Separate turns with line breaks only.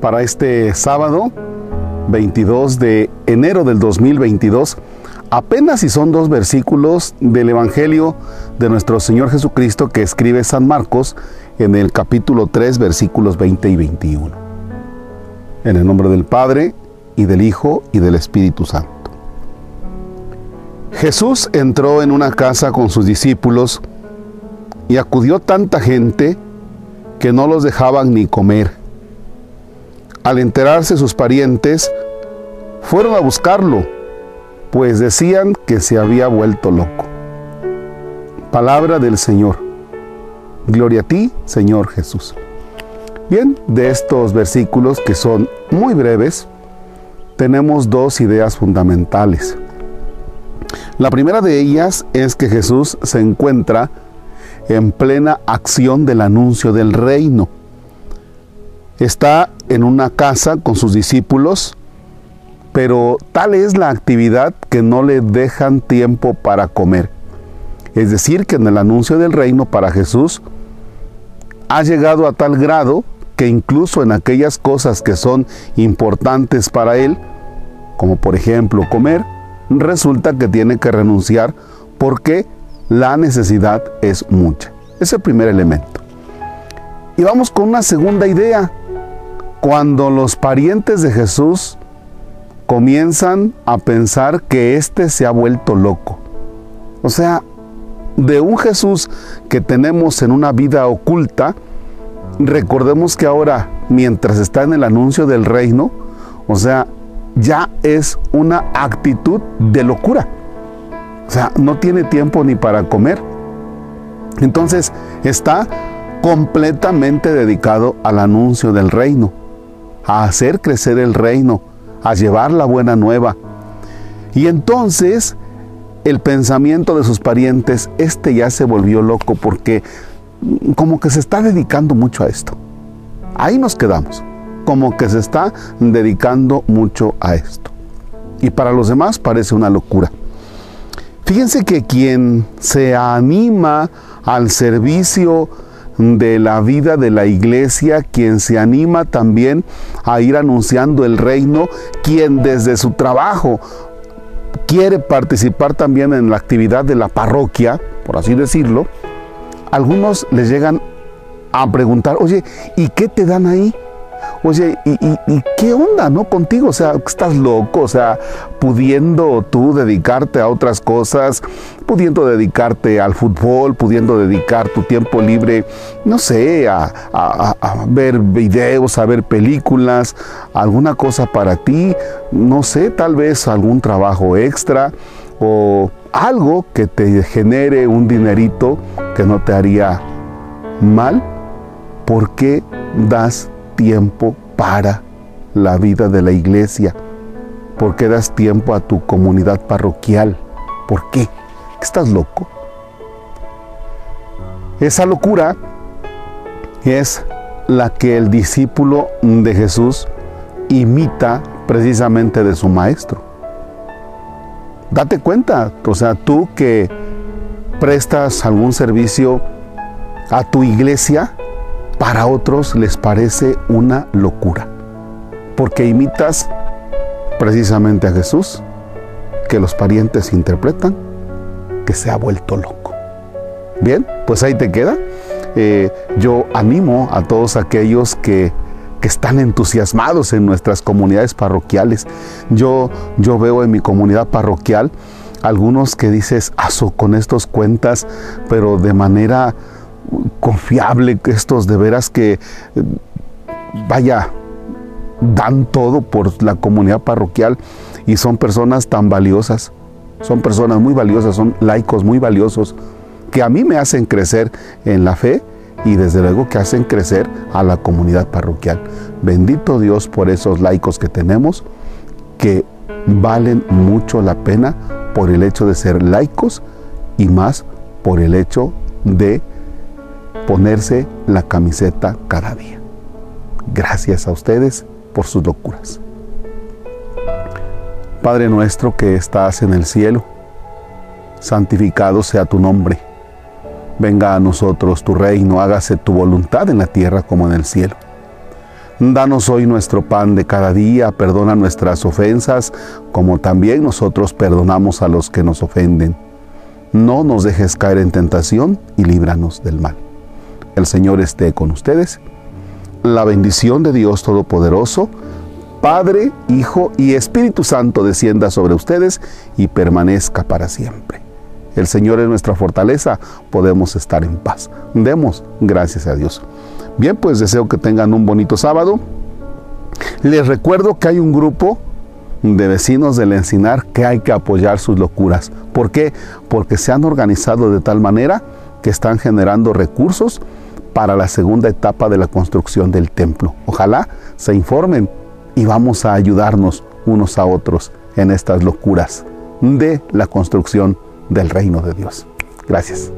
Para este sábado, 22 de enero del 2022, apenas si son dos versículos del Evangelio de nuestro Señor Jesucristo que escribe San Marcos en el capítulo 3, versículos 20 y 21. En el nombre del Padre, y del Hijo, y del Espíritu Santo. Jesús entró en una casa con sus discípulos y acudió tanta gente que no los dejaban ni comer. Al enterarse sus parientes, fueron a buscarlo, pues decían que se había vuelto loco. Palabra del Señor. Gloria a ti, Señor Jesús. Bien, de estos versículos que son muy breves, tenemos dos ideas fundamentales. La primera de ellas es que Jesús se encuentra en plena acción del anuncio del reino. Está en una casa con sus discípulos, pero tal es la actividad que no le dejan tiempo para comer. Es decir, que en el anuncio del reino para Jesús ha llegado a tal grado que incluso en aquellas cosas que son importantes para él, como por ejemplo comer, resulta que tiene que renunciar porque la necesidad es mucha. Es el primer elemento. Y vamos con una segunda idea. Cuando los parientes de Jesús comienzan a pensar que éste se ha vuelto loco. O sea, de un Jesús que tenemos en una vida oculta, recordemos que ahora, mientras está en el anuncio del reino, o sea, ya es una actitud de locura. O sea, no tiene tiempo ni para comer. Entonces está completamente dedicado al anuncio del reino, a hacer crecer el reino, a llevar la buena nueva. Y entonces el pensamiento de sus parientes, este ya se volvió loco porque como que se está dedicando mucho a esto. Ahí nos quedamos, como que se está dedicando mucho a esto. Y para los demás parece una locura. Fíjense que quien se anima al servicio de la vida de la iglesia, quien se anima también a ir anunciando el reino, quien desde su trabajo quiere participar también en la actividad de la parroquia, por así decirlo, algunos les llegan a preguntar, oye, ¿y qué te dan ahí? Oye, ¿y, qué onda, no? Contigo, o sea, estás loco, o sea, pudiendo tú dedicarte a otras cosas, pudiendo dedicarte al fútbol, pudiendo dedicar tu tiempo libre, no sé, a, a ver videos, a ver películas, alguna cosa para ti, no sé, tal vez algún trabajo extra o algo que te genere un dinerito que no te haría mal, ¿por qué das tiempo para la vida de la iglesia? ¿Por qué das tiempo a tu comunidad parroquial? ¿Por qué? ¿Estás loco? Esa locura es la que el discípulo de Jesús imita precisamente de su maestro. Date cuenta, o sea, tú que prestas algún servicio a tu iglesia, para otros les parece una locura, porque imitas precisamente a Jesús, que los parientes interpretan que se ha vuelto loco. Bien, pues ahí te queda. Eh, yo animo a todos aquellos que, que, están entusiasmados en nuestras comunidades parroquiales. Yo, yo veo en mi comunidad parroquial algunos que dices, aso con estos cuentas, pero de manera confiable, estos de veras que, eh, vaya, dan todo por la comunidad parroquial y son personas tan valiosas, son personas muy valiosas, son laicos muy valiosos, que a mí me hacen crecer en la fe y desde luego que hacen crecer a la comunidad parroquial. Bendito Dios por esos laicos que tenemos, que valen mucho la pena por el hecho de ser laicos y más por el hecho de ponerse la camiseta cada día. Gracias a ustedes por sus locuras. Padre nuestro que estás en el cielo, santificado sea tu nombre. Venga a nosotros tu reino, hágase tu voluntad en la tierra como en el cielo. Danos hoy nuestro pan de cada día, perdona nuestras ofensas, como también nosotros perdonamos a los que nos ofenden. No nos dejes caer en tentación y líbranos del mal. El Señor esté con ustedes. La bendición de Dios Todopoderoso, Padre, Hijo y Espíritu Santo descienda sobre ustedes y permanezca para siempre. El Señor es nuestra fortaleza, podemos estar en paz. Demos gracias a Dios. Bien, pues deseo que tengan un bonito sábado. Les recuerdo que hay un grupo de vecinos del Encinar que hay que apoyar sus locuras. ¿Por qué? Porque se han organizado de tal manera que están generando recursos para la segunda etapa de la construcción del templo. Ojalá se informen y vamos a ayudarnos unos a otros en estas locuras de la construcción del reino de Dios. Gracias.